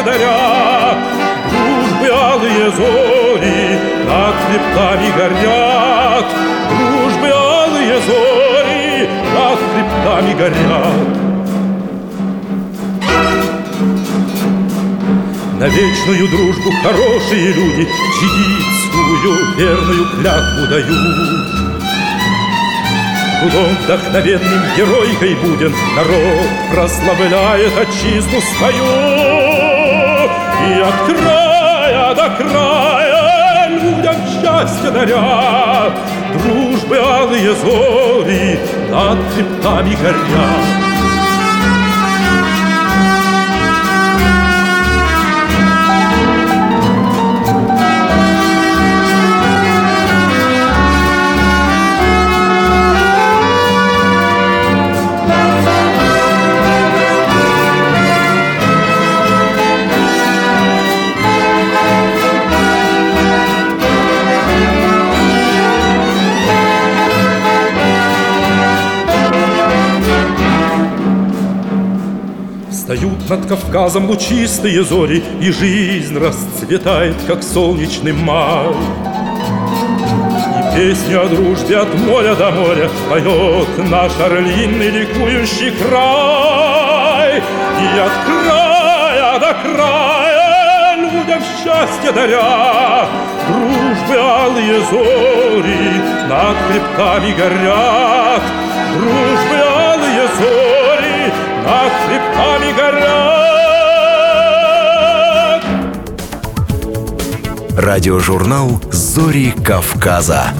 счастье даря, Дружбы алые зори над хребтами горят, Дружбы алые зори над хребтами горят. На вечную дружбу хорошие люди Чигитскую верную клятву дают. Трудом вдохновенным геройкой будем Народ прославляет отчизну свою И от края до края людям счастье даря Дружбы алые зори над хребтами горят Встают над Кавказом лучистые зори, И жизнь расцветает, как солнечный май. И песню о дружбе от моря до моря Поет наш орлиный ликующий край. И от края до края людям счастье даря, Дружбы алые зори над хребтами горят, Дружбы алые над хребтами горят. Радиожурнал «Зори Кавказа».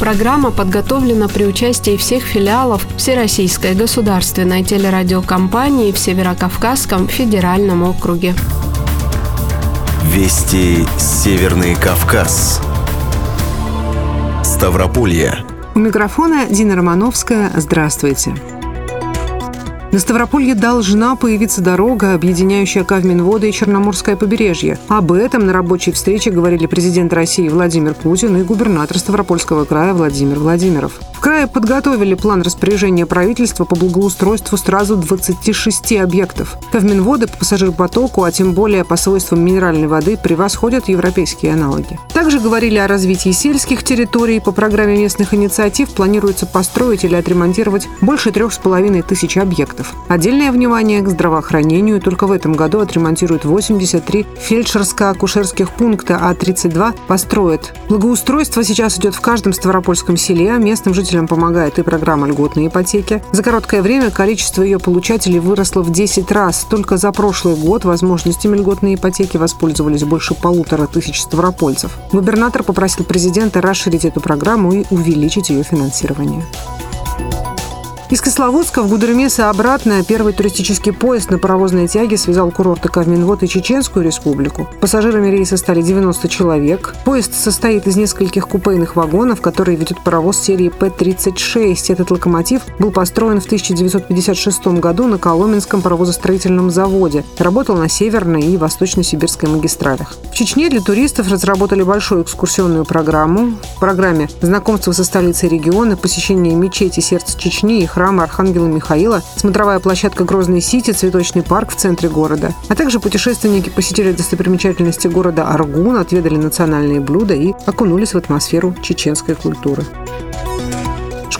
Программа подготовлена при участии всех филиалов Всероссийской государственной телерадиокомпании в Северокавказском федеральном округе. Вести Северный Кавказ. Ставрополье. У микрофона Дина Романовская. Здравствуйте. На Ставрополье должна появиться дорога, объединяющая Кавминводы и Черноморское побережье. Об этом на рабочей встрече говорили президент России Владимир Путин и губернатор Ставропольского края Владимир Владимиров. В крае подготовили план распоряжения правительства по благоустройству сразу 26 объектов. Кавминводы по пассажирпотоку, а тем более по свойствам минеральной воды, превосходят европейские аналоги. Также говорили о развитии сельских территорий. По программе местных инициатив планируется построить или отремонтировать больше трех с половиной тысяч объектов. Отдельное внимание к здравоохранению. Только в этом году отремонтируют 83 фельдшерско-акушерских пункта, а 32 построят. Благоустройство сейчас идет в каждом ставропольском селе. Местным жителям помогает и программа льготной ипотеки. За короткое время количество ее получателей выросло в 10 раз. Только за прошлый год возможностями льготной ипотеки воспользовались больше полутора тысяч ставропольцев. Губернатор попросил президента расширить эту программу и увеличить ее финансирование. Из Кисловодска в Гудермес и обратно первый туристический поезд на паровозной тяге связал курорты Кавминвод и Чеченскую республику. Пассажирами рейса стали 90 человек. Поезд состоит из нескольких купейных вагонов, которые ведет паровоз серии П-36. Этот локомотив был построен в 1956 году на Коломенском паровозостроительном заводе. Работал на Северной и Восточно-Сибирской магистралях. В Чечне для туристов разработали большую экскурсионную программу. В программе знакомство со столицей региона, посещение мечети сердца Чечни и храма Архангела Михаила, смотровая площадка Грозный Сити, цветочный парк в центре города. А также путешественники посетили достопримечательности города Аргун, отведали национальные блюда и окунулись в атмосферу чеченской культуры.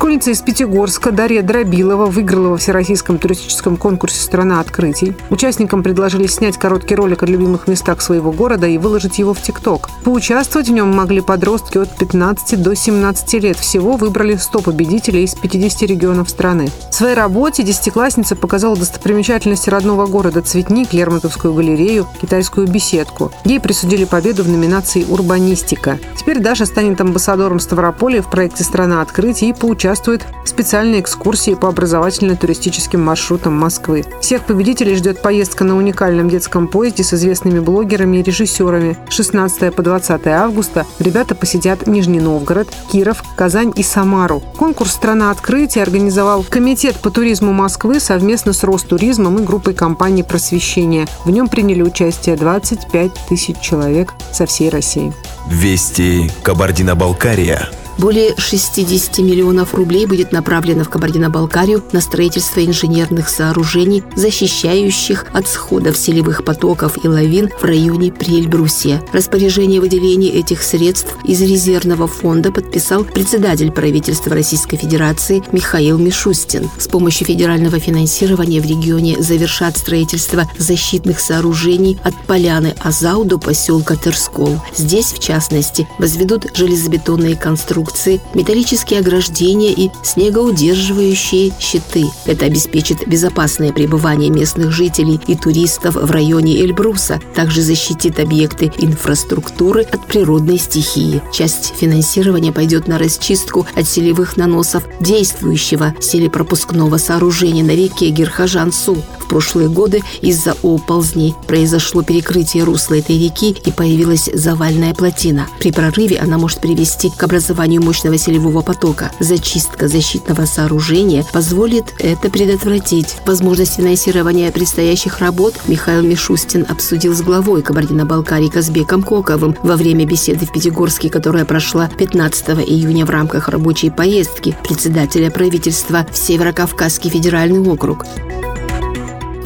Школьница из Пятигорска Дарья Дробилова выиграла во всероссийском туристическом конкурсе «Страна открытий». Участникам предложили снять короткий ролик о любимых местах своего города и выложить его в ТикТок. Поучаствовать в нем могли подростки от 15 до 17 лет. Всего выбрали 100 победителей из 50 регионов страны. В своей работе десятиклассница показала достопримечательности родного города Цветник, Лермонтовскую галерею, китайскую беседку. Ей присудили победу в номинации «Урбанистика». Теперь Даша станет амбассадором Ставрополя в проекте «Страна открытий» и поучаствует участвует в специальной экскурсии по образовательно-туристическим маршрутам Москвы. Всех победителей ждет поездка на уникальном детском поезде с известными блогерами и режиссерами. 16 по 20 августа ребята посетят Нижний Новгород, Киров, Казань и Самару. Конкурс «Страна открытия» организовал Комитет по туризму Москвы совместно с Ростуризмом и группой компаний «Просвещение». В нем приняли участие 25 тысяч человек со всей России. Вести Кабардино-Балкария. Более 60 миллионов рублей будет направлено в Кабардино-Балкарию на строительство инженерных сооружений, защищающих от сходов селевых потоков и лавин в районе Приэльбрусия. Распоряжение выделения этих средств из резервного фонда подписал председатель правительства Российской Федерации Михаил Мишустин. С помощью федерального финансирования в регионе завершат строительство защитных сооружений от поляны Азау до поселка Терскол. Здесь, в частности, возведут железобетонные конструкции конструкции, металлические ограждения и снегоудерживающие щиты. Это обеспечит безопасное пребывание местных жителей и туристов в районе Эльбруса, также защитит объекты инфраструктуры от природной стихии. Часть финансирования пойдет на расчистку от селевых наносов действующего селепропускного сооружения на реке Герхажансу. В прошлые годы из-за оползней произошло перекрытие русла этой реки и появилась завальная плотина. При прорыве она может привести к образованию созданию мощного селевого потока. Зачистка защитного сооружения позволит это предотвратить. Возможность финансирования предстоящих работ Михаил Мишустин обсудил с главой Кабардино-Балкарии Казбеком Коковым во время беседы в Пятигорске, которая прошла 15 июня в рамках рабочей поездки председателя правительства в Северокавказский федеральный округ.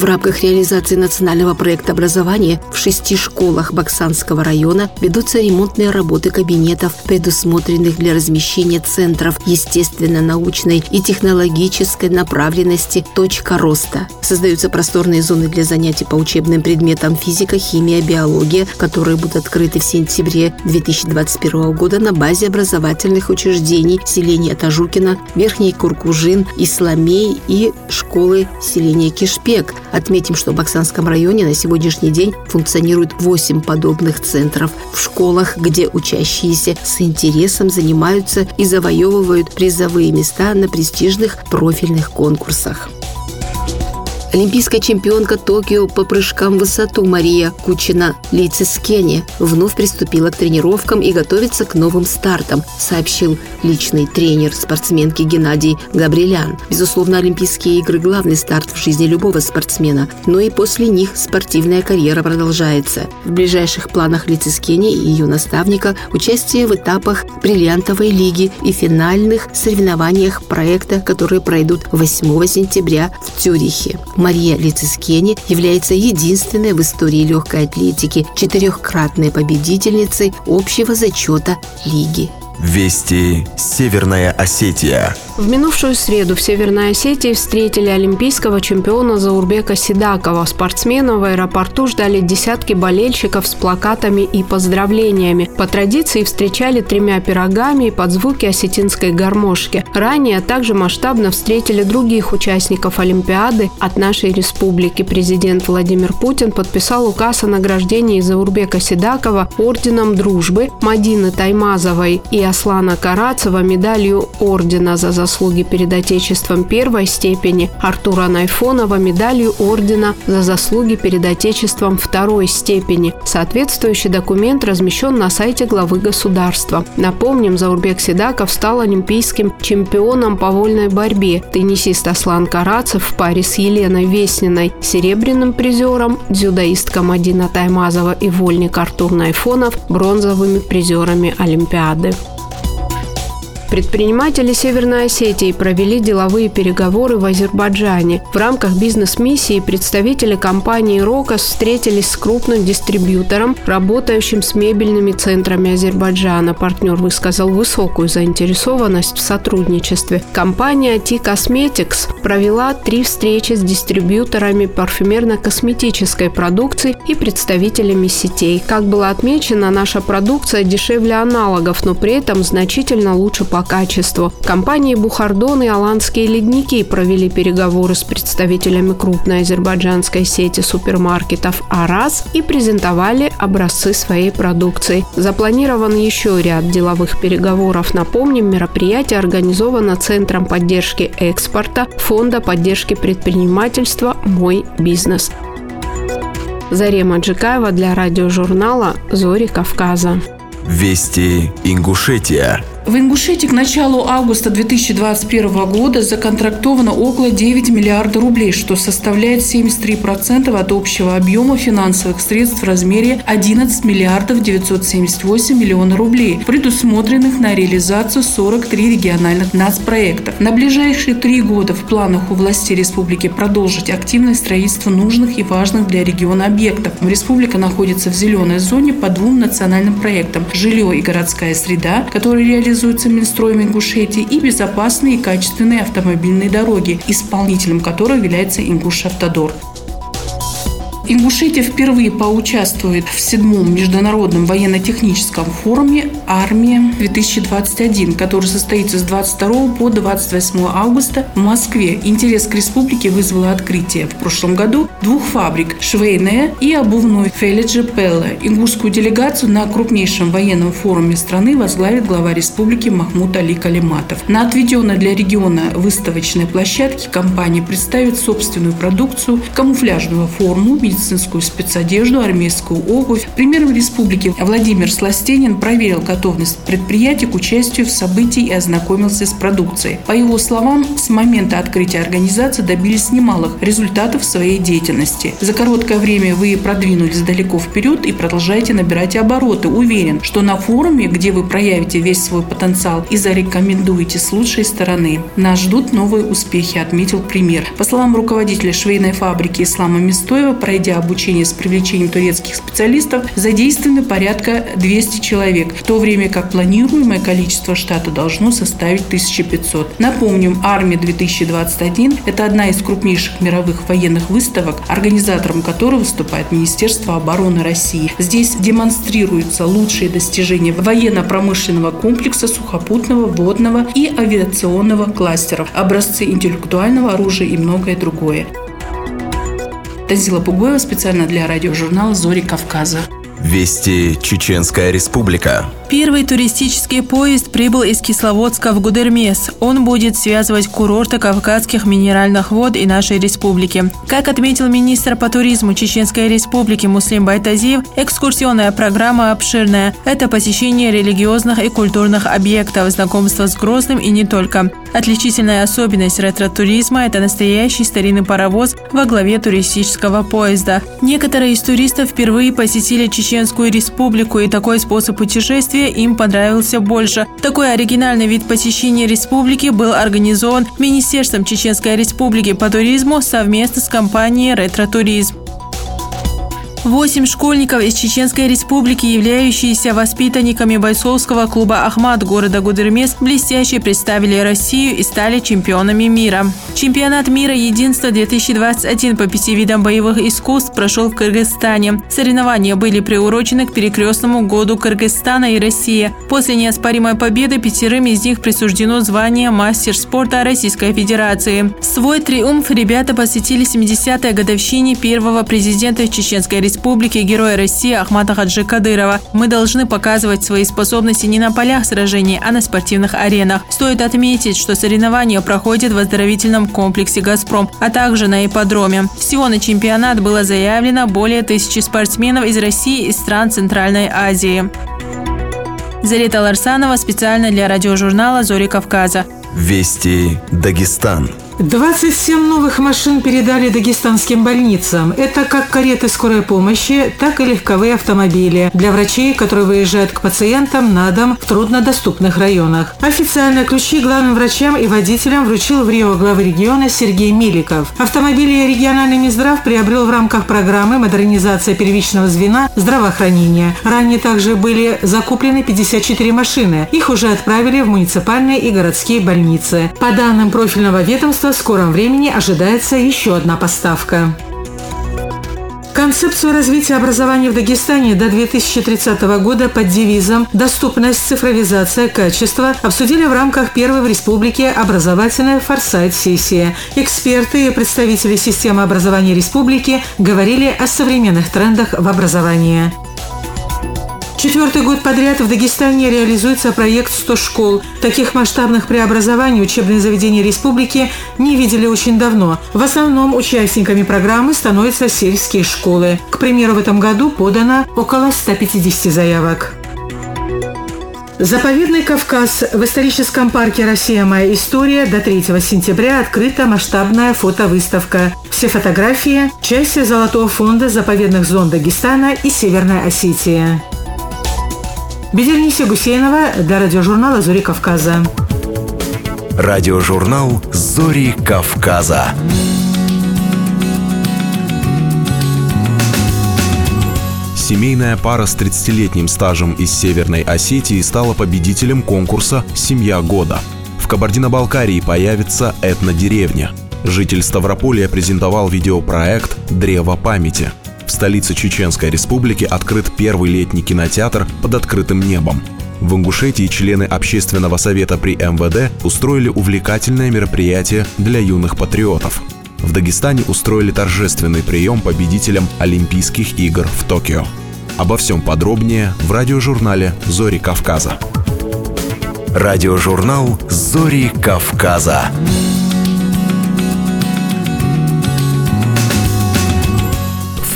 В рамках реализации национального проекта образования в шести школах Баксанского района ведутся ремонтные работы кабинетов, предусмотренных для размещения центров естественно-научной и технологической направленности «Точка роста». Создаются просторные зоны для занятий по учебным предметам физика, химия, биология, которые будут открыты в сентябре 2021 года на базе образовательных учреждений селения Тажукина, Верхний Куркужин, Исламей и школы селения Кишпек – Отметим, что в Баксанском районе на сегодняшний день функционирует 8 подобных центров в школах, где учащиеся с интересом занимаются и завоевывают призовые места на престижных профильных конкурсах. Олимпийская чемпионка Токио по прыжкам в высоту Мария Кучина Лейцискене вновь приступила к тренировкам и готовится к новым стартам, сообщил личный тренер спортсменки Геннадий Габрилян. Безусловно, Олимпийские игры – главный старт в жизни любого спортсмена, но и после них спортивная карьера продолжается. В ближайших планах Лицискене и ее наставника участие в этапах бриллиантовой лиги и финальных соревнованиях проекта, которые пройдут 8 сентября в Цюрихе. Мария Лицискени является единственной в истории легкой атлетики четырехкратной победительницей общего зачета лиги. Вести Северная Осетия. В минувшую среду в Северной Осетии встретили олимпийского чемпиона Заурбека Сидакова. Спортсмена в аэропорту ждали десятки болельщиков с плакатами и поздравлениями. По традиции встречали тремя пирогами и под звуки осетинской гармошки. Ранее также масштабно встретили других участников Олимпиады от нашей республики. Президент Владимир Путин подписал указ о награждении Заурбека Сидакова орденом дружбы Мадины Таймазовой и Аслана Карацева медалью Ордена за заслуги перед Отечеством первой степени, Артура Найфонова медалью Ордена за заслуги перед Отечеством второй степени. Соответствующий документ размещен на сайте главы государства. Напомним, Заурбек Седаков стал олимпийским чемпионом по вольной борьбе. Теннисист Аслан Карацев в паре с Еленой Весниной, серебряным призером, дзюдоистка Мадина Таймазова и вольник Артур Найфонов бронзовыми призерами Олимпиады. Предприниматели Северной Осетии провели деловые переговоры в Азербайджане. В рамках бизнес-миссии представители компании «Рокос» встретились с крупным дистрибьютором, работающим с мебельными центрами Азербайджана. Партнер высказал высокую заинтересованность в сотрудничестве. Компания T Cosmetics провела три встречи с дистрибьюторами парфюмерно-косметической продукции и представителями сетей. Как было отмечено, наша продукция дешевле аналогов, но при этом значительно лучше по качеству. Компании «Бухардон» и «Аланские ледники» провели переговоры с представителями крупной азербайджанской сети супермаркетов «Арас» и презентовали образцы своей продукции. Запланирован еще ряд деловых переговоров. Напомним, мероприятие организовано Центром поддержки экспорта Фонда поддержки предпринимательства «Мой бизнес». Зарема Джикаева для радиожурнала «Зори Кавказа». Вести Ингушетия. В Ингушетии к началу августа 2021 года законтрактовано около 9 миллиардов рублей, что составляет 73% от общего объема финансовых средств в размере 11 миллиардов 978 миллионов рублей, предусмотренных на реализацию 43 региональных нацпроекта. На ближайшие три года в планах у властей республики продолжить активное строительство нужных и важных для региона объектов. Республика находится в зеленой зоне по двум национальным проектам – жилье и городская среда, которые реализуются реализуется Минстроем Ингушетии, и безопасные и качественные автомобильные дороги, исполнителем которых является Ингуш-Автодор. Ингушетия впервые поучаствует в седьмом международном военно-техническом форуме «Армия-2021», который состоится с 22 по 28 августа в Москве. Интерес к республике вызвало открытие в прошлом году двух фабрик – Швейная и обувной Фелиджи Пелле. Ингушскую делегацию на крупнейшем военном форуме страны возглавит глава республики Махмуд Али Калиматов. На отведенной для региона выставочной площадке компания представит собственную продукцию, камуфляжную форму, спецодежду, армейскую обувь. Премьер республики Владимир Сластенин проверил готовность предприятия к участию в событии и ознакомился с продукцией. По его словам, с момента открытия организации добились немалых результатов своей деятельности. За короткое время вы продвинулись далеко вперед и продолжаете набирать обороты. Уверен, что на форуме, где вы проявите весь свой потенциал и зарекомендуете с лучшей стороны, нас ждут новые успехи, отметил премьер. По словам руководителя швейной фабрики Ислама Мистоева, пройдя проведя обучение с привлечением турецких специалистов, задействованы порядка 200 человек, в то время как планируемое количество штата должно составить 1500. Напомним, «Армия-2021» – это одна из крупнейших мировых военных выставок, организатором которой выступает Министерство обороны России. Здесь демонстрируются лучшие достижения военно-промышленного комплекса сухопутного, водного и авиационного кластеров, образцы интеллектуального оружия и многое другое. Тазила Пугоева специально для радиожурнала «Зори Кавказа». Вести Чеченская Республика. Первый туристический поезд прибыл из Кисловодска в Гудермес. Он будет связывать курорты Кавказских минеральных вод и нашей республики. Как отметил министр по туризму Чеченской Республики Муслим Байтазиев, экскурсионная программа обширная. Это посещение религиозных и культурных объектов, знакомство с Грозным и не только. Отличительная особенность ретро-туризма – это настоящий старинный паровоз во главе туристического поезда. Некоторые из туристов впервые посетили Чеченскую Республику, и такой способ путешествия им понравился больше. Такой оригинальный вид посещения республики был организован Министерством Чеченской Республики по туризму совместно с компанией «Ретро-туризм». Восемь школьников из Чеченской Республики, являющиеся воспитанниками бойцовского клуба «Ахмат» города Гудермес, блестяще представили Россию и стали чемпионами мира. Чемпионат мира «Единство-2021» по пяти видам боевых искусств прошел в Кыргызстане. Соревнования были приурочены к перекрестному году Кыргызстана и России. После неоспоримой победы пятерым из них присуждено звание мастер спорта Российской Федерации. Свой триумф ребята посетили 70-й годовщине первого президента Чеченской Республики республики героя России Ахмата Хаджи Кадырова. Мы должны показывать свои способности не на полях сражений, а на спортивных аренах. Стоит отметить, что соревнования проходят в оздоровительном комплексе «Газпром», а также на ипподроме. Всего на чемпионат было заявлено более тысячи спортсменов из России и стран Центральной Азии. Зарета Ларсанова специально для радиожурнала «Зори Кавказа». Вести Дагестан. 27 новых машин передали дагестанским больницам. Это как кареты скорой помощи, так и легковые автомобили для врачей, которые выезжают к пациентам на дом в труднодоступных районах. Официально ключи главным врачам и водителям вручил в Рио главы региона Сергей Миликов. Автомобили региональный Минздрав приобрел в рамках программы «Модернизация первичного звена здравоохранения». Ранее также были закуплены 54 машины. Их уже отправили в муниципальные и городские больницы. По данным профильного ведомства, в скором времени ожидается еще одна поставка. Концепцию развития образования в Дагестане до 2030 года под девизом «Доступность, цифровизация, качество» обсудили в рамках первой в республике образовательной форсайт-сессии. Эксперты и представители системы образования республики говорили о современных трендах в образовании. Четвертый год подряд в Дагестане реализуется проект «100 школ». Таких масштабных преобразований учебные заведения республики не видели очень давно. В основном участниками программы становятся сельские школы. К примеру, в этом году подано около 150 заявок. Заповедный Кавказ. В историческом парке «Россия. Моя история» до 3 сентября открыта масштабная фотовыставка. Все фотографии – части Золотого фонда заповедных зон Дагестана и Северной Осетии. Бедельниса Гусейнова для радиожурнала «Зори Кавказа». Радиожурнал «Зори Кавказа». Семейная пара с 30-летним стажем из Северной Осетии стала победителем конкурса «Семья года». В Кабардино-Балкарии появится этнодеревня. Житель Ставрополья презентовал видеопроект «Древо памяти», в столице Чеченской Республики открыт первый летний кинотеатр под открытым небом. В Ингушетии члены Общественного совета при МВД устроили увлекательное мероприятие для юных патриотов. В Дагестане устроили торжественный прием победителям Олимпийских игр в Токио. Обо всем подробнее в радиожурнале «Зори Кавказа». Радиожурнал «Зори Кавказа».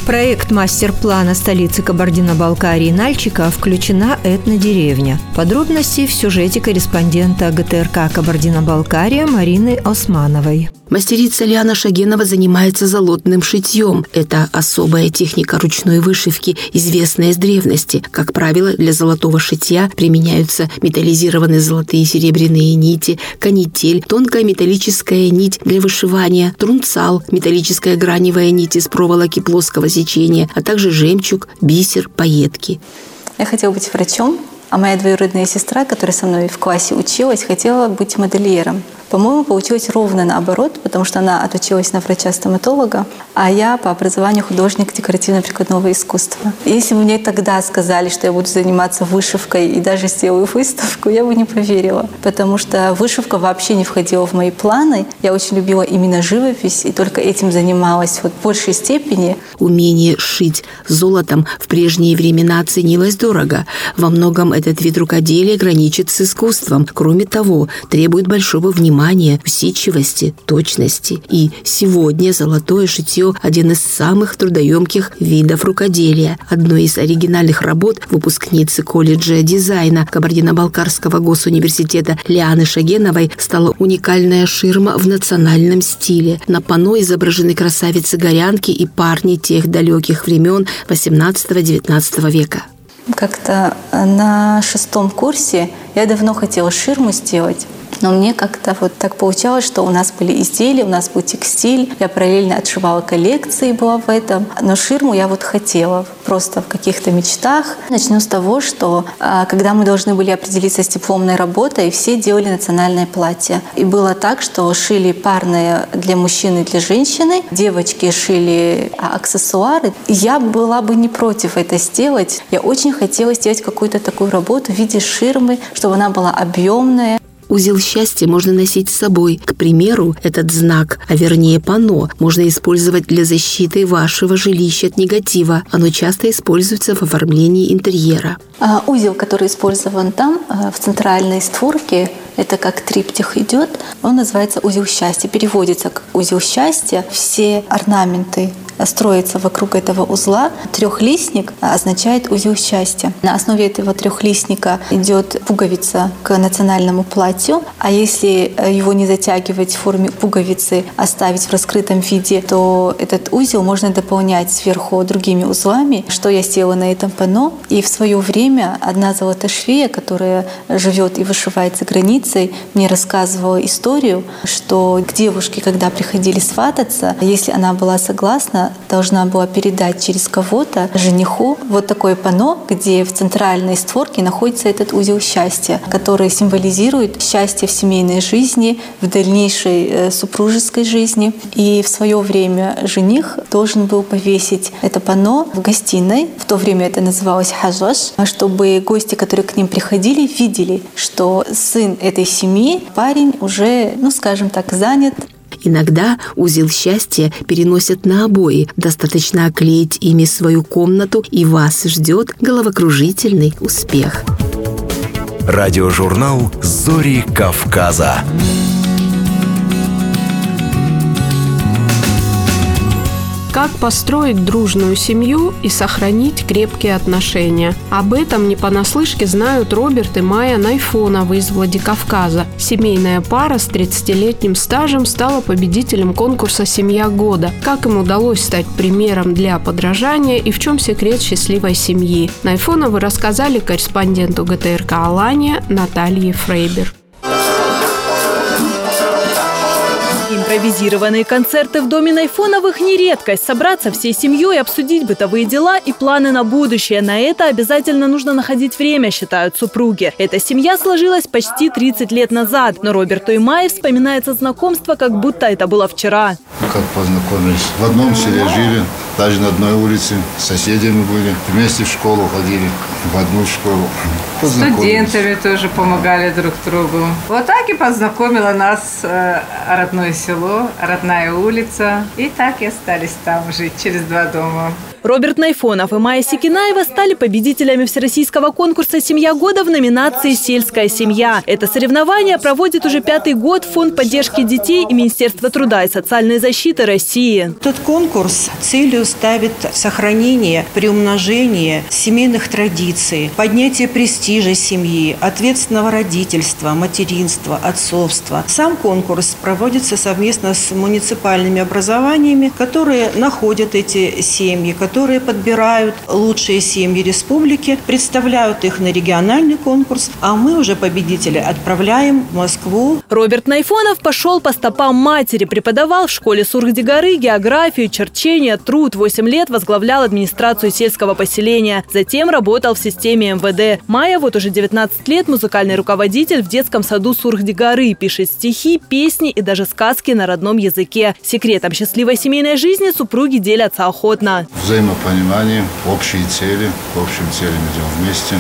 Проект мастер-плана столицы Кабардино-Балкарии Нальчика включена этнодеревня. Подробности в сюжете корреспондента ГТРК Кабардино-Балкария Марины Османовой. Мастерица Лиана Шагенова занимается золотным шитьем. Это особая техника ручной вышивки, известная с древности. Как правило, для золотого шитья применяются металлизированные золотые и серебряные нити, канитель, тонкая металлическая нить для вышивания, трунцал, металлическая граневая нить из проволоки плоского сечения, а также жемчуг, бисер, пайетки. Я хотела быть врачом, а моя двоюродная сестра, которая со мной в классе училась, хотела быть модельером. По-моему, получилось ровно наоборот, потому что она отучилась на врача-стоматолога, а я по образованию художник декоративно-прикладного искусства. Если бы мне тогда сказали, что я буду заниматься вышивкой и даже сделаю выставку, я бы не поверила, потому что вышивка вообще не входила в мои планы. Я очень любила именно живопись и только этим занималась вот в большей степени. Умение шить золотом в прежние времена ценилось дорого. Во многом этот вид рукоделия граничит с искусством. Кроме того, требует большого внимания внимания, усидчивости, точности. И сегодня золотое шитье – один из самых трудоемких видов рукоделия. Одной из оригинальных работ выпускницы колледжа дизайна Кабардино-Балкарского госуниверситета Лианы Шагеновой стала уникальная ширма в национальном стиле. На панно изображены красавицы-горянки и парни тех далеких времен 18-19 века. Как-то на шестом курсе я давно хотела ширму сделать. Но мне как-то вот так получалось, что у нас были изделия, у нас был текстиль. Я параллельно отшивала коллекции, была в этом. Но ширму я вот хотела просто в каких-то мечтах. Начну с того, что а, когда мы должны были определиться с дипломной работой, все делали национальное платье. И было так, что шили парные для мужчины и для женщины, девочки шили а, аксессуары. Я была бы не против это сделать. Я очень хотела сделать какую-то такую работу в виде ширмы, чтобы она была объемная, Узел счастья можно носить с собой. К примеру, этот знак, а вернее панно, можно использовать для защиты вашего жилища от негатива. Оно часто используется в оформлении интерьера. А узел, который использован там, э, в центральной створке, это как триптих идет, он называется узел счастья, переводится как узел счастья. Все орнаменты строится вокруг этого узла. Трехлистник означает узел счастья. На основе этого трехлистника идет пуговица к национальному платью, а если его не затягивать в форме пуговицы, оставить в раскрытом виде, то этот узел можно дополнять сверху другими узлами, что я сделала на этом панно. И в свое время одна золотошвея, которая живет и вышивает за границей, мне рассказывала историю, что к девушке, когда приходили свататься, если она была согласна, должна была передать через кого-то жениху вот такое панно, где в центральной створке находится этот узел счастья, который символизирует счастье в семейной жизни, в дальнейшей э, супружеской жизни. И в свое время жених должен был повесить это панно в гостиной. В то время это называлось хажаш, чтобы гости, которые к ним приходили, видели, что сын этой семьи, парень уже, ну скажем так, занят Иногда узел счастья переносят на обои. Достаточно оклеить ими свою комнату, и вас ждет головокружительный успех. Радиожурнал «Зори Кавказа». Как построить дружную семью и сохранить крепкие отношения? Об этом не понаслышке знают Роберт и Майя Найфоновы из Владикавказа. Семейная пара с 30-летним стажем стала победителем конкурса «Семья года». Как им удалось стать примером для подражания и в чем секрет счастливой семьи? Найфоновы рассказали корреспонденту ГТРК «Алания» Наталье Фрейбер. Импровизированные концерты в доме Найфоновых не редкость. Собраться всей семьей, обсудить бытовые дела и планы на будущее. На это обязательно нужно находить время, считают супруги. Эта семья сложилась почти 30 лет назад. Но Роберту и Майе вспоминается знакомство, как будто это было вчера. Как познакомились? В одном селе жили, даже на одной улице. Соседями были. Вместе в школу ходили, в одну школу. Студентами тоже помогали друг другу. Вот так и познакомила нас э, родное село, родная улица. И так и остались там жить через два дома. Роберт Найфонов и Майя Секинаева стали победителями всероссийского конкурса «Семья года» в номинации «Сельская семья». Это соревнование проводит уже пятый год Фонд поддержки детей и Министерство труда и социальной защиты России. Этот конкурс целью ставит сохранение, приумножение семейных традиций, поднятие престижа семьи, ответственного родительства, материнства, отцовства. Сам конкурс проводится совместно с муниципальными образованиями, которые находят эти семьи, которые подбирают лучшие семьи республики, представляют их на региональный конкурс, а мы уже победителей отправляем в Москву. Роберт Найфонов пошел по стопам матери, преподавал в школе Сурхдигары географию, черчение, труд. Восемь лет возглавлял администрацию сельского поселения. Затем работал в системе МВД. Майя вот уже 19 лет музыкальный руководитель в детском саду Сурхдигары. Пишет стихи, песни и даже сказки на родном языке. Секретом счастливой семейной жизни супруги делятся охотно взаимопонимание, общие цели, к общим целям идем вместе.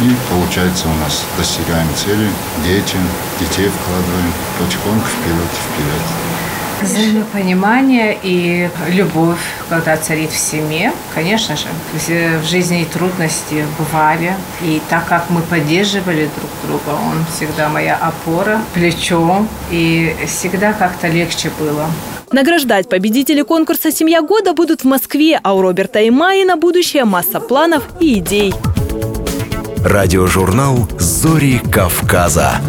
И получается у нас достигаем цели, дети, детей вкладываем потихоньку вперед, вперед. Взаимопонимание и любовь, когда царит в семье, конечно же. В жизни и трудности бывали. И так как мы поддерживали друг друга, он всегда моя опора, плечо. И всегда как-то легче было. Награждать победителей конкурса «Семья года» будут в Москве, а у Роберта и Майи на будущее масса планов и идей. Радиожурнал «Зори Кавказа».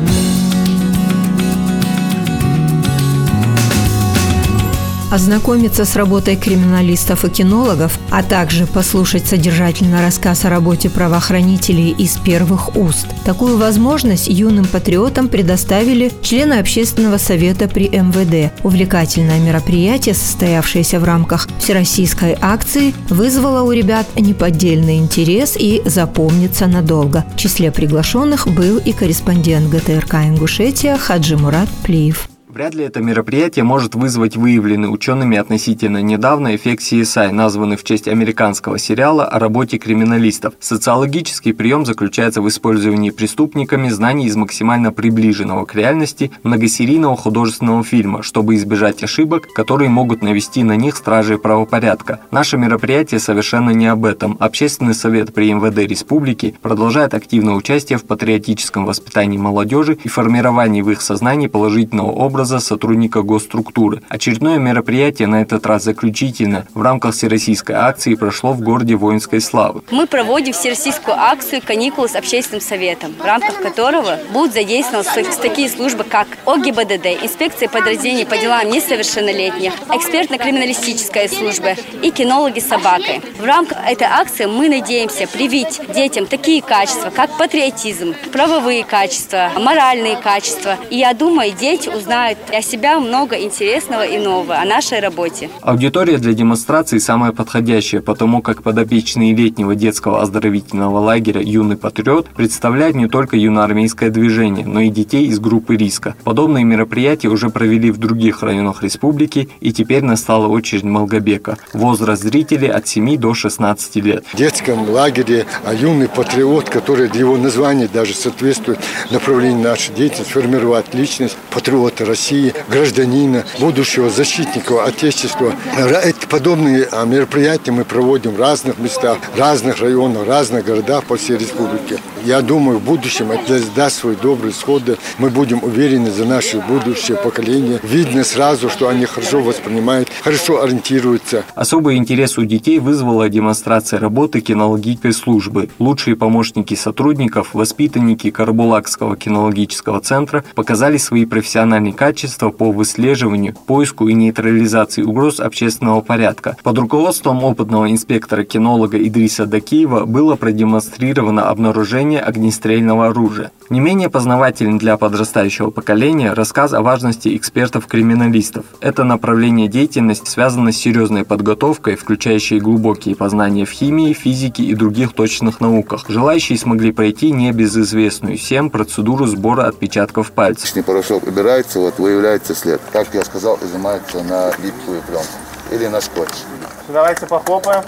Ознакомиться с работой криминалистов и кинологов, а также послушать содержательный рассказ о работе правоохранителей из первых уст. Такую возможность юным патриотам предоставили члены Общественного совета при МВД. Увлекательное мероприятие, состоявшееся в рамках всероссийской акции, вызвало у ребят неподдельный интерес и запомнится надолго. В числе приглашенных был и корреспондент ГТРК Ингушетия Хаджи Мурат Плиев. Вряд ли это мероприятие может вызвать выявленный учеными относительно недавно эффект CSI, названный в честь американского сериала о работе криминалистов. Социологический прием заключается в использовании преступниками знаний из максимально приближенного к реальности многосерийного художественного фильма, чтобы избежать ошибок, которые могут навести на них стражи правопорядка. Наше мероприятие совершенно не об этом. Общественный совет при МВД Республики продолжает активное участие в патриотическом воспитании молодежи и формировании в их сознании положительного образа сотрудника госструктуры. Очередное мероприятие, на этот раз заключительно, в рамках всероссийской акции прошло в городе воинской славы. Мы проводим всероссийскую акцию «Каникулы с общественным советом», в рамках которого будут задействованы такие службы, как ОГИБДД, инспекция подразделений по делам несовершеннолетних, экспертно-криминалистическая служба и кинологи собакой. В рамках этой акции мы надеемся привить детям такие качества, как патриотизм, правовые качества, моральные качества. И я думаю, дети узнают о себя много интересного и нового, о нашей работе. Аудитория для демонстрации самая подходящая, потому как подопечные летнего детского оздоровительного лагеря «Юный патриот» представляют не только юноармейское движение, но и детей из группы риска. Подобные мероприятия уже провели в других районах республики, и теперь настала очередь Малгобека. Возраст зрителей от 7 до 16 лет. В детском лагере а юный патриот, который его название даже соответствует направлению нашей деятельности, формировать личность патриота России, гражданина, будущего защитника Отечества. Эти подобные а, мероприятия мы проводим в разных местах, разных районах, разных городах по всей республике. Я думаю, в будущем это даст свой добрый сход. Мы будем уверены за наше будущее поколение. Видно сразу, что они хорошо воспринимают, хорошо ориентируются. Особый интерес у детей вызвала демонстрация работы кинологической службы. Лучшие помощники сотрудников, воспитанники Карбулакского кинологического центра показали свои профессиональные качества по выслеживанию, поиску и нейтрализации угроз общественного порядка. Под руководством опытного инспектора-кинолога Идриса Дакиева было продемонстрировано обнаружение огнестрельного оружия. Не менее познавателен для подрастающего поколения рассказ о важности экспертов-криминалистов. Это направление деятельности связано с серьезной подготовкой, включающей глубокие познания в химии, физике и других точных науках. Желающие смогли пройти небезызвестную всем процедуру сбора отпечатков пальцев. Порошок убирается, вот выявляется след. Как я сказал, изымается на липкую пленку или на скотч. Давайте похлопаем.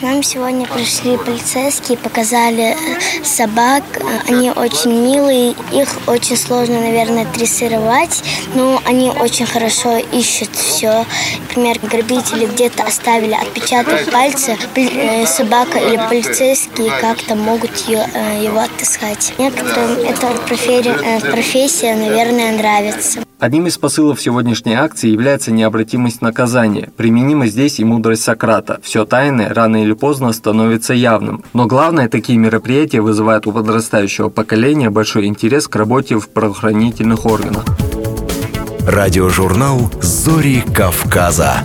Нам сегодня пришли полицейские, показали э, собак. Они очень милые, их очень сложно, наверное, дрессировать, но они очень хорошо ищут все. Например, грабители где-то оставили отпечаток пальца, э, собака или полицейские как-то могут ее, э, его отыскать. Некоторым эта профессия, наверное, нравится. Одним из посылов сегодняшней акции является необратимость наказания. Применима здесь и мудрость Сократа. Все тайное рано или поздно становится явным. Но главное, такие мероприятия вызывают у подрастающего поколения большой интерес к работе в правоохранительных органах. Радиожурнал «Зори Кавказа».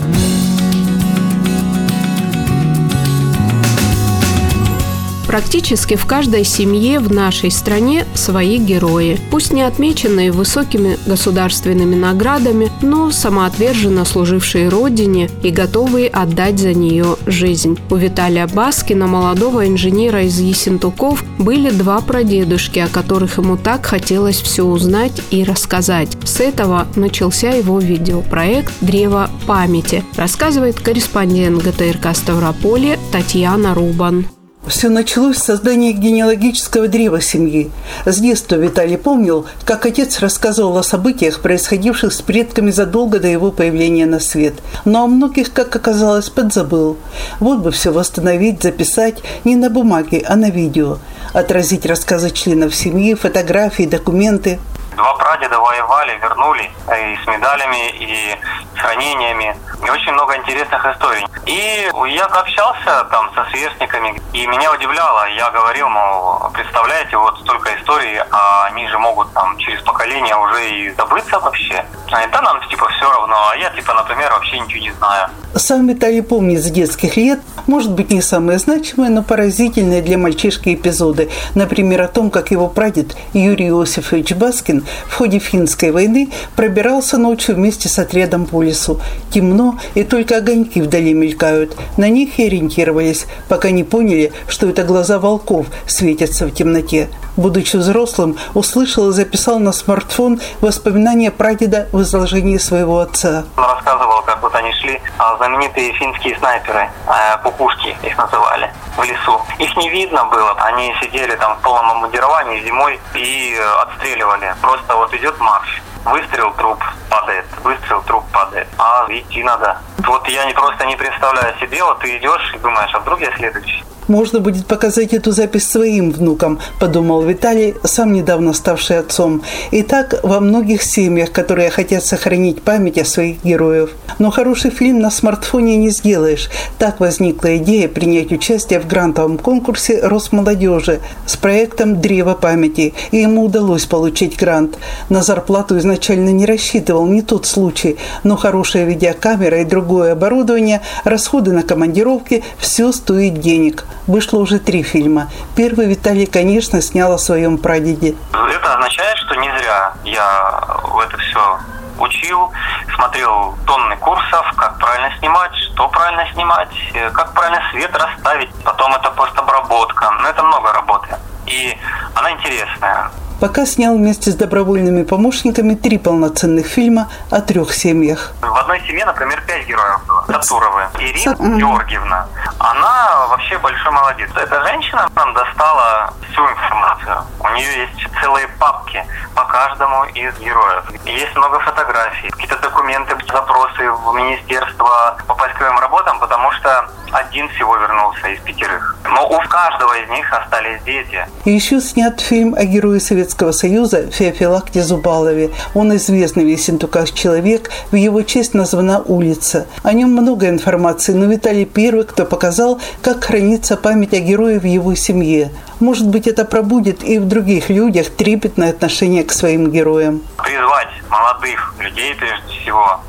Практически в каждой семье в нашей стране свои герои. Пусть не отмеченные высокими государственными наградами, но самоотверженно служившие родине и готовые отдать за нее жизнь. У Виталия Баскина, молодого инженера из Есентуков, были два прадедушки, о которых ему так хотелось все узнать и рассказать. С этого начался его видеопроект «Древо памяти», рассказывает корреспондент ГТРК Ставрополье Татьяна Рубан. Все началось с создания генеалогического древа семьи. С детства Виталий помнил, как отец рассказывал о событиях, происходивших с предками задолго до его появления на свет. Но о многих, как оказалось, подзабыл. Вот бы все восстановить, записать не на бумаге, а на видео. Отразить рассказы членов семьи, фотографии, документы – Два прадеда воевали, вернули и с медалями, и с ранениями. И очень много интересных историй. И я общался там со сверстниками, и меня удивляло. Я говорил, мол, представляете, вот столько историй, а они же могут там через поколение уже и забыться вообще. А это нам типа все равно, а я типа, например, вообще ничего не знаю. Сам Виталий помнит с детских лет, может быть, не самые значимые, но поразительные для мальчишки эпизоды. Например, о том, как его прадед Юрий Иосифович Баскин в ходе финской войны пробирался ночью вместе с отрядом пуль лесу. Темно, и только огоньки вдали мелькают. На них и ориентировались, пока не поняли, что это глаза волков светятся в темноте. Будучи взрослым, услышал и записал на смартфон воспоминания прадеда в изложении своего отца. Он рассказывал, как вот они шли, а, знаменитые финские снайперы, а, пупушки их называли, в лесу. Их не видно было, они сидели там в полном обмундировании зимой и э, отстреливали. Просто вот идет марш, выстрел, труп падает, выстрел, труп падает, а идти надо. Вот я не просто не представляю себе, вот ты идешь и думаешь, а вдруг я следующий. Можно будет показать эту запись своим внукам, подумал Виталий, сам недавно ставший отцом. И так во многих семьях, которые хотят сохранить память о своих героев. Но хороший фильм на смартфоне не сделаешь. Так возникла идея принять участие в грантовом конкурсе Росмолодежи с проектом «Древо памяти». И ему удалось получить грант. На зарплату изначально не рассчитывал, не тот случай. Но хорошая видеокамера и другое оборудование, расходы на командировки – все стоит денег. Вышло уже три фильма. Первый Виталий, конечно, снял о своем прадеде. Это означает, что не зря я в это все учил, смотрел тонны курсов, как правильно снимать, что правильно снимать, э, как правильно свет расставить. Потом это постобработка. Ну, это много работы. И она интересная. Пока снял вместе с добровольными помощниками три полноценных фильма о трех семьях. В одной семье, например, пять героев было. Сатуровы. Ирина Георгиевна. Она вообще большой молодец. Эта женщина нам достала всю информацию. У нее есть целые папки по каждому из героев. Есть много фотографий, какие-то документы, запросы в министерство по поисковым работам, потому что один всего вернулся из пятерых. Но у каждого из них остались дети. Еще снят фильм о герое Советского Союза Феофилакте Зубалове. Он известный в Ессентуках человек, в его честь названа улица. О нем много информации, но Виталий первый, кто показал, как хранится память о герое в его семье. Может быть, это пробудет и в других людях трепетное отношение к своим героям. Призвать молодых людей, прежде всего,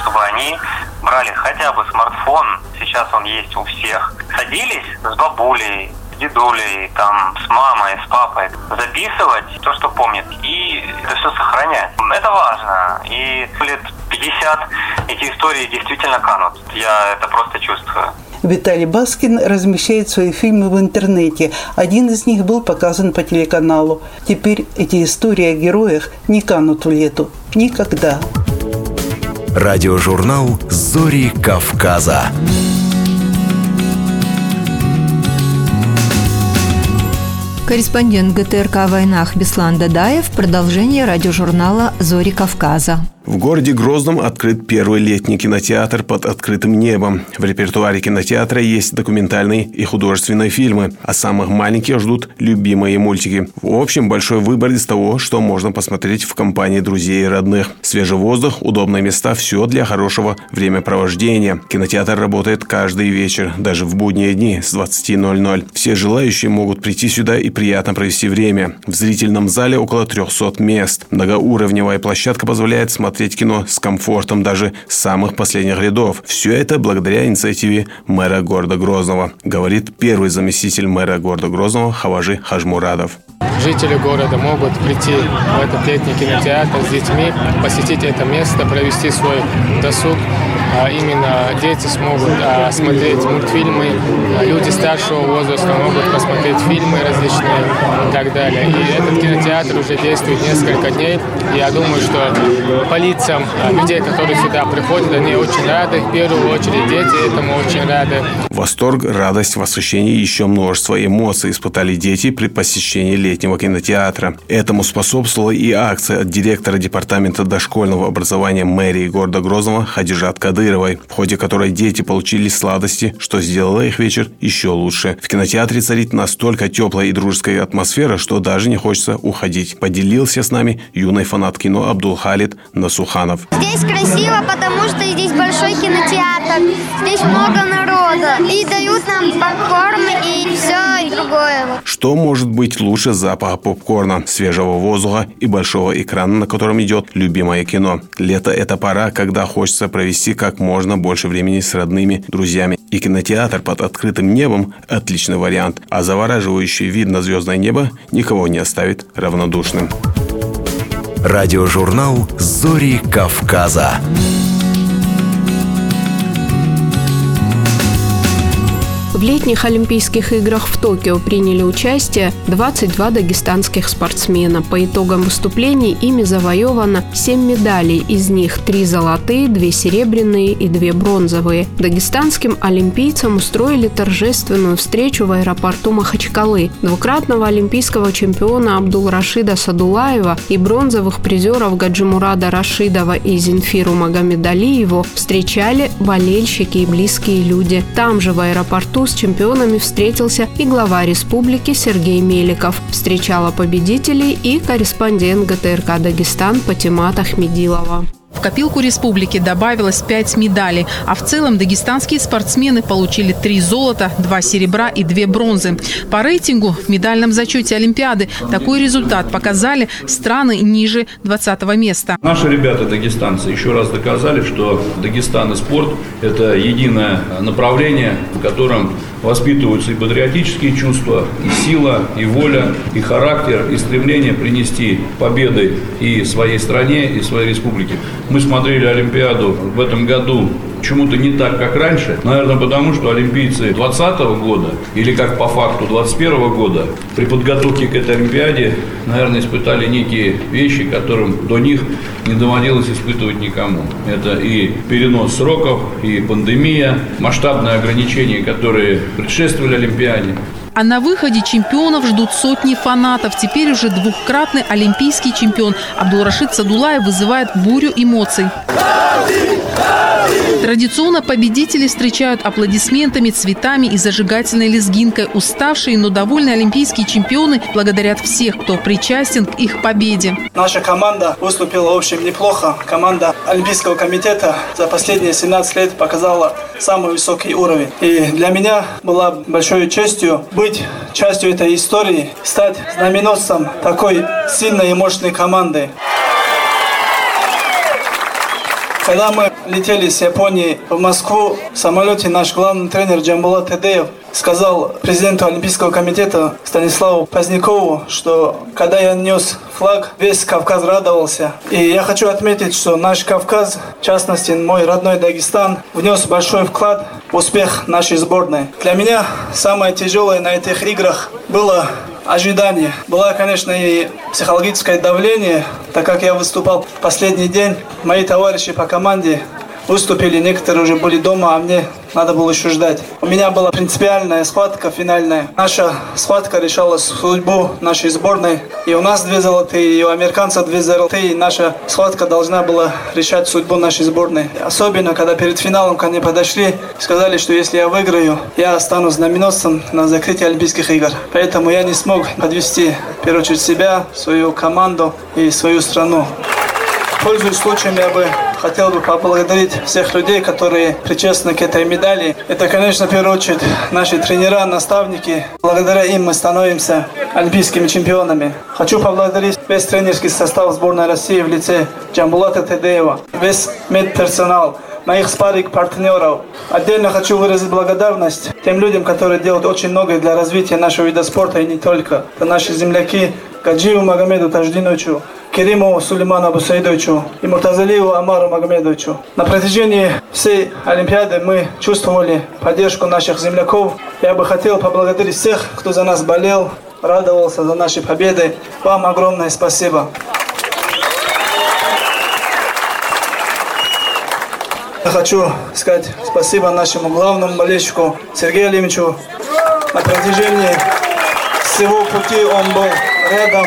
чтобы они брали хотя бы смартфон, сейчас он есть у всех, садились с бабулей, дедулей, там, с мамой, с папой, записывать то, что помнят, и это все сохранять. Это важно. И лет 50 эти истории действительно канут. Я это просто чувствую. Виталий Баскин размещает свои фильмы в интернете. Один из них был показан по телеканалу. Теперь эти истории о героях не канут в лету. Никогда. Радиожурнал «Зори Кавказа». Корреспондент ГТРК войнах Беслан Дадаев. Продолжение радиожурнала «Зори Кавказа». В городе Грозном открыт первый летний кинотеатр под открытым небом. В репертуаре кинотеатра есть документальные и художественные фильмы, а самых маленьких ждут любимые мультики. В общем, большой выбор из того, что можно посмотреть в компании друзей и родных. Свежий воздух, удобные места – все для хорошего времяпровождения. Кинотеатр работает каждый вечер, даже в будние дни с 20.00. Все желающие могут прийти сюда и приятно провести время. В зрительном зале около 300 мест. Многоуровневая площадка позволяет смотреть смотреть кино с комфортом даже самых последних рядов. Все это благодаря инициативе мэра города Грозного, говорит первый заместитель мэра города Грозного Хаважи Хажмурадов. Жители города могут прийти в этот летний кинотеатр с детьми, посетить это место, провести свой досуг. А именно дети смогут а, смотреть мультфильмы, а люди старшего возраста могут посмотреть фильмы различные и так далее. И этот кинотеатр уже действует несколько дней. Я думаю, что по лицам людей, которые сюда приходят, они очень рады. В первую очередь дети этому очень рады. Восторг, радость, восхищение и еще множество эмоций испытали дети при посещении летнего кинотеатра. Этому способствовала и акция от директора департамента дошкольного образования мэрии города Грозного Хадижат Кадыровой, в ходе которой дети получили сладости, что сделало их вечер еще лучше. В кинотеатре царит настолько теплая и дружеская атмосфера, что даже не хочется уходить. Поделился с нами юный фанат кино Абдул Халид Насуханов. Здесь красиво, потому что здесь большой кинотеатр, здесь много народа. И дают нам попкорн и все и другое. Что может быть лучше запаха попкорна, свежего воздуха и большого экрана, на котором идет любимое кино? Лето – это пора, когда хочется провести как можно больше времени с родными, друзьями. И кинотеатр под открытым небом – отличный вариант, а завораживающий вид на звездное небо никого не оставит равнодушным. Радиожурнал «Зори Кавказа». В летних Олимпийских играх в Токио приняли участие 22 дагестанских спортсмена. По итогам выступлений ими завоевано 7 медалей, из них 3 золотые, 2 серебряные и 2 бронзовые. Дагестанским олимпийцам устроили торжественную встречу в аэропорту Махачкалы. Двукратного олимпийского чемпиона Абдул-Рашида Садулаева и бронзовых призеров Гаджимурада Рашидова и Зинфиру Магомедалиеву встречали болельщики и близкие люди. Там же в аэропорту с чемпионами встретился и глава республики Сергей Меликов. Встречала победителей и корреспондент ГТРК «Дагестан» Патимат Ахмедилова. В копилку республики добавилось 5 медалей, а в целом дагестанские спортсмены получили 3 золота, 2 серебра и 2 бронзы. По рейтингу в медальном зачете Олимпиады такой результат показали страны ниже 20 места. Наши ребята, дагестанцы, еще раз доказали, что Дагестан и спорт – это единое направление, в котором воспитываются и патриотические чувства, и сила, и воля, и характер, и стремление принести победы и своей стране, и своей республике. Мы смотрели Олимпиаду в этом году почему-то не так, как раньше. Наверное, потому что олимпийцы 2020 года или как по факту 2021 года при подготовке к этой Олимпиаде, наверное, испытали некие вещи, которым до них не доводилось испытывать никому. Это и перенос сроков, и пандемия, масштабные ограничения, которые предшествовали Олимпиаде. А на выходе чемпионов ждут сотни фанатов. Теперь уже двухкратный олимпийский чемпион Абдулрашид Садулаев вызывает бурю эмоций. Традиционно победители встречают аплодисментами, цветами и зажигательной лезгинкой. Уставшие, но довольные олимпийские чемпионы благодарят всех, кто причастен к их победе. Наша команда выступила, в общем, неплохо. Команда Олимпийского комитета за последние 17 лет показала самый высокий уровень. И для меня была большой честью быть частью этой истории, стать знаменосцем такой сильной и мощной команды. Когда мы летели с Японии в Москву, в самолете наш главный тренер Джамбулат Тедеев сказал президенту Олимпийского комитета Станиславу Позднякову, что когда я нес флаг, весь Кавказ радовался. И я хочу отметить, что наш Кавказ, в частности мой родной Дагестан, внес большой вклад в успех нашей сборной. Для меня самое тяжелое на этих играх было ожидание. Было, конечно, и психологическое давление, так как я выступал последний день. Мои товарищи по команде выступили, некоторые уже были дома, а мне надо было еще ждать. У меня была принципиальная схватка финальная. Наша схватка решала судьбу нашей сборной. И у нас две золотые, и у американцев две золотые. И наша схватка должна была решать судьбу нашей сборной. Особенно, когда перед финалом ко мне подошли, сказали, что если я выиграю, я стану знаменосцем на закрытии Олимпийских игр. Поэтому я не смог подвести, в первую очередь, себя, свою команду и свою страну. Пользуясь случаем, я бы хотел бы поблагодарить всех людей, которые причастны к этой медали. Это, конечно, в первую очередь наши тренера, наставники. Благодаря им мы становимся олимпийскими чемпионами. Хочу поблагодарить весь тренерский состав сборной России в лице Джамбулата Тедеева, весь медперсонал, моих спарринг партнеров. Отдельно хочу выразить благодарность тем людям, которые делают очень многое для развития нашего вида спорта и не только. Это наши земляки Гаджиеву Магомеду Таждиновичу, Кериму Сулейману Абусаидовичу и Муртазалиеву Амару Магомедовичу. На протяжении всей Олимпиады мы чувствовали поддержку наших земляков. Я бы хотел поблагодарить всех, кто за нас болел, радовался за наши победы. Вам огромное спасибо. Я хочу сказать спасибо нашему главному болельщику Сергею Алимовичу. На протяжении всего пути он был рядом,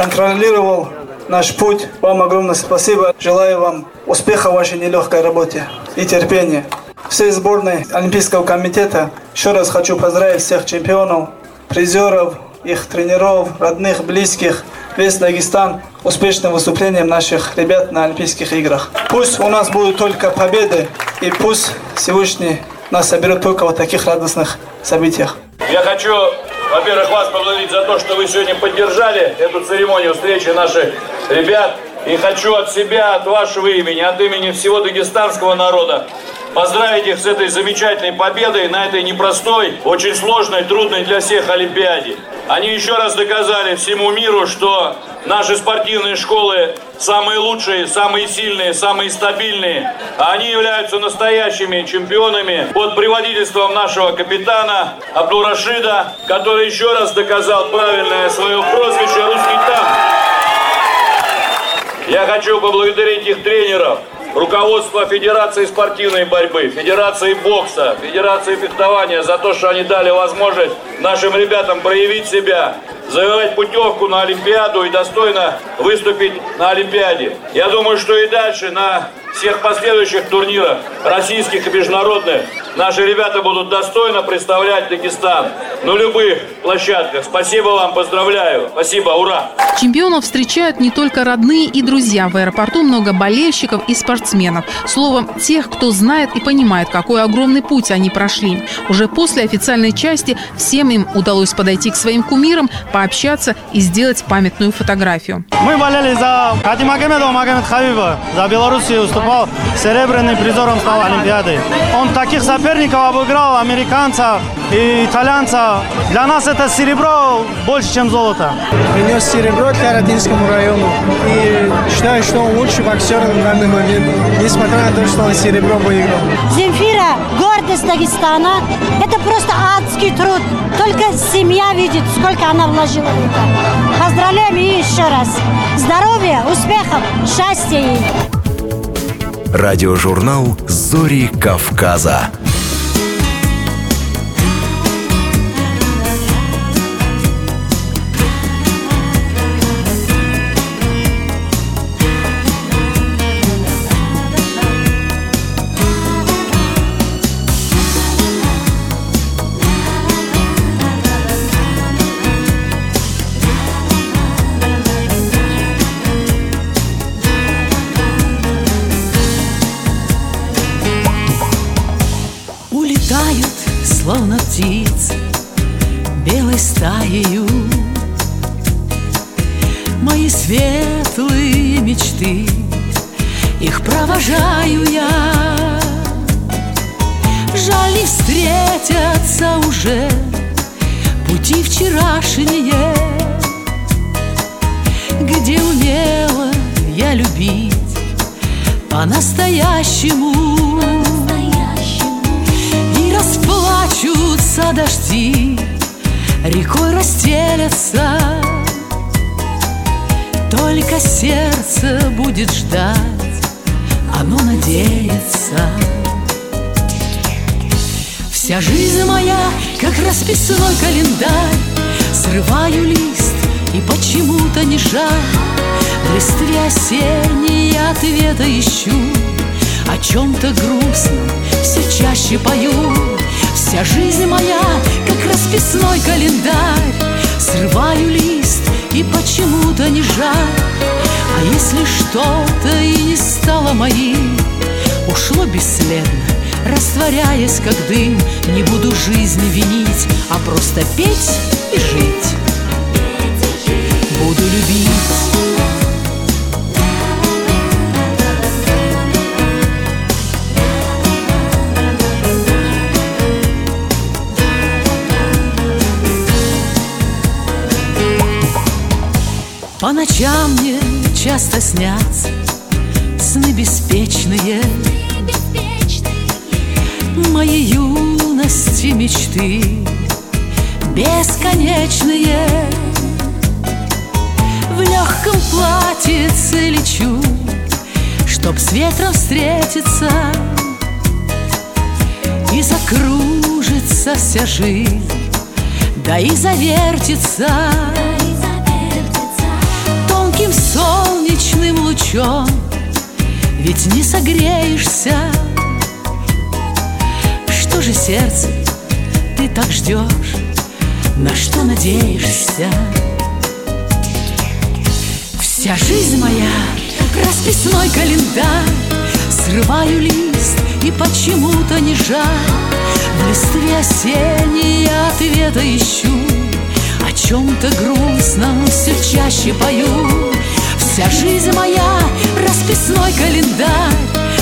контролировал наш путь. Вам огромное спасибо. Желаю вам успеха в вашей нелегкой работе и терпения. Всей сборной Олимпийского комитета еще раз хочу поздравить всех чемпионов, призеров, их тренеров, родных, близких, весь Дагестан успешным выступлением наших ребят на Олимпийских играх. Пусть у нас будут только победы, и пусть Всевышний нас соберет только в таких радостных событиях. Я хочу во-первых, вас поблагодарить за то, что вы сегодня поддержали эту церемонию встречи наших ребят. И хочу от себя, от вашего имени, от имени всего дагестанского народа поздравить их с этой замечательной победой на этой непростой, очень сложной, трудной для всех Олимпиаде. Они еще раз доказали всему миру, что наши спортивные школы самые лучшие, самые сильные, самые стабильные. А они являются настоящими чемпионами под предводительством нашего капитана Абдурашида, который еще раз доказал правильное свое прозвище «Русский танк». Я хочу поблагодарить их тренеров, руководство Федерации спортивной борьбы, Федерации бокса, Федерации фехтования за то, что они дали возможность нашим ребятам проявить себя, завоевать путевку на Олимпиаду и достойно выступить на Олимпиаде. Я думаю, что и дальше на всех последующих турнирах, российских и международных, наши ребята будут достойно представлять Дагестан на любых площадках. Спасибо вам, поздравляю. Спасибо, ура! Чемпионов встречают не только родные и друзья. В аэропорту много болельщиков и спортсменов. Словом, тех, кто знает и понимает, какой огромный путь они прошли. Уже после официальной части всем им удалось подойти к своим кумирам, пообщаться и сделать памятную фотографию. Мы болели за Хати Магомедова, Магомед Хавиба. За Белоруссию выступал серебряным призером стал Олимпиады. Он таких соперников обыграл, американца и итальянца. Для нас это серебро больше, чем золото. Принес серебро для Родинскому району. И считаю, что он лучший боксер на данный момент, несмотря на то, что он серебро выиграл. Земфира – гордость Дагестана. Это просто адский труд. Только семья видит, сколько она вложила в это. Поздравляем ее еще раз. Здоровья, успехов, счастья ей. Радиожурнал «Зори Кавказа». Срываю лист и почему-то не жаль. В листве осенней ответа ищу. О чем-то грустном все чаще пою. Вся жизнь моя, как расписной календарь. Срываю лист и почему-то не жаль. А если что-то и не стало моим Ушло бесследно, растворяясь как дым. Не буду жизнь винить, а просто петь и жить Буду любить. По ночам мне часто снятся сны беспечные. Мои юности мечты бесконечные В легком платьице лечу, чтоб с ветром встретиться И закружится вся жизнь, да и завертится. Тонким солнечным лучом Ведь не согреешься. Что же сердце ты так ждешь На что надеешься Вся жизнь моя расписной календарь. Срываю лист и почему-то не жаль. В листве осенней ответа ищу. О чем-то грустном все чаще пою. Вся жизнь моя расписной календарь.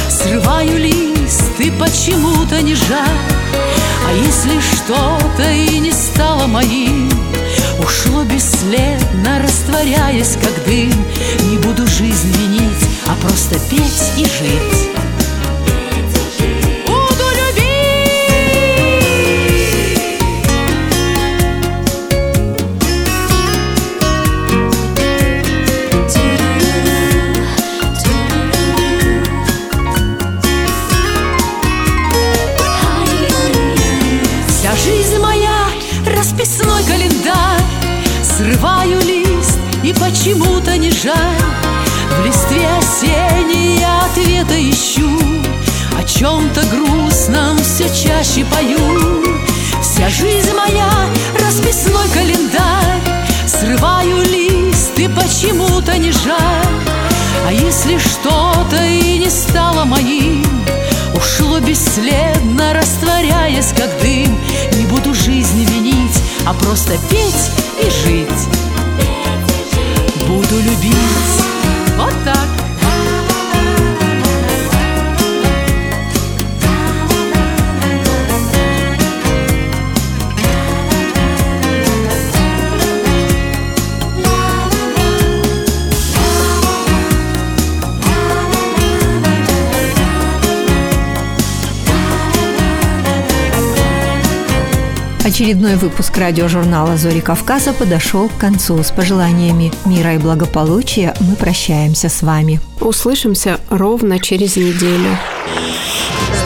Срываю лист и почему-то не жаль. А если что-то и не стало моим Ушло бесследно, растворяясь как дым. Не буду жизнь винить, а просто петь и жить чаще пою. Вся жизнь моя расписной календарь. Срываю лист и почему-то не жаль. А если что-то и не стало моим Ушло бесследно, растворяясь как дым. Не буду жизнь винить, а просто петь Очередной выпуск радиожурнала «Зори Кавказа» подошел к концу. С пожеланиями мира и благополучия мы прощаемся с вами. Услышимся ровно через неделю.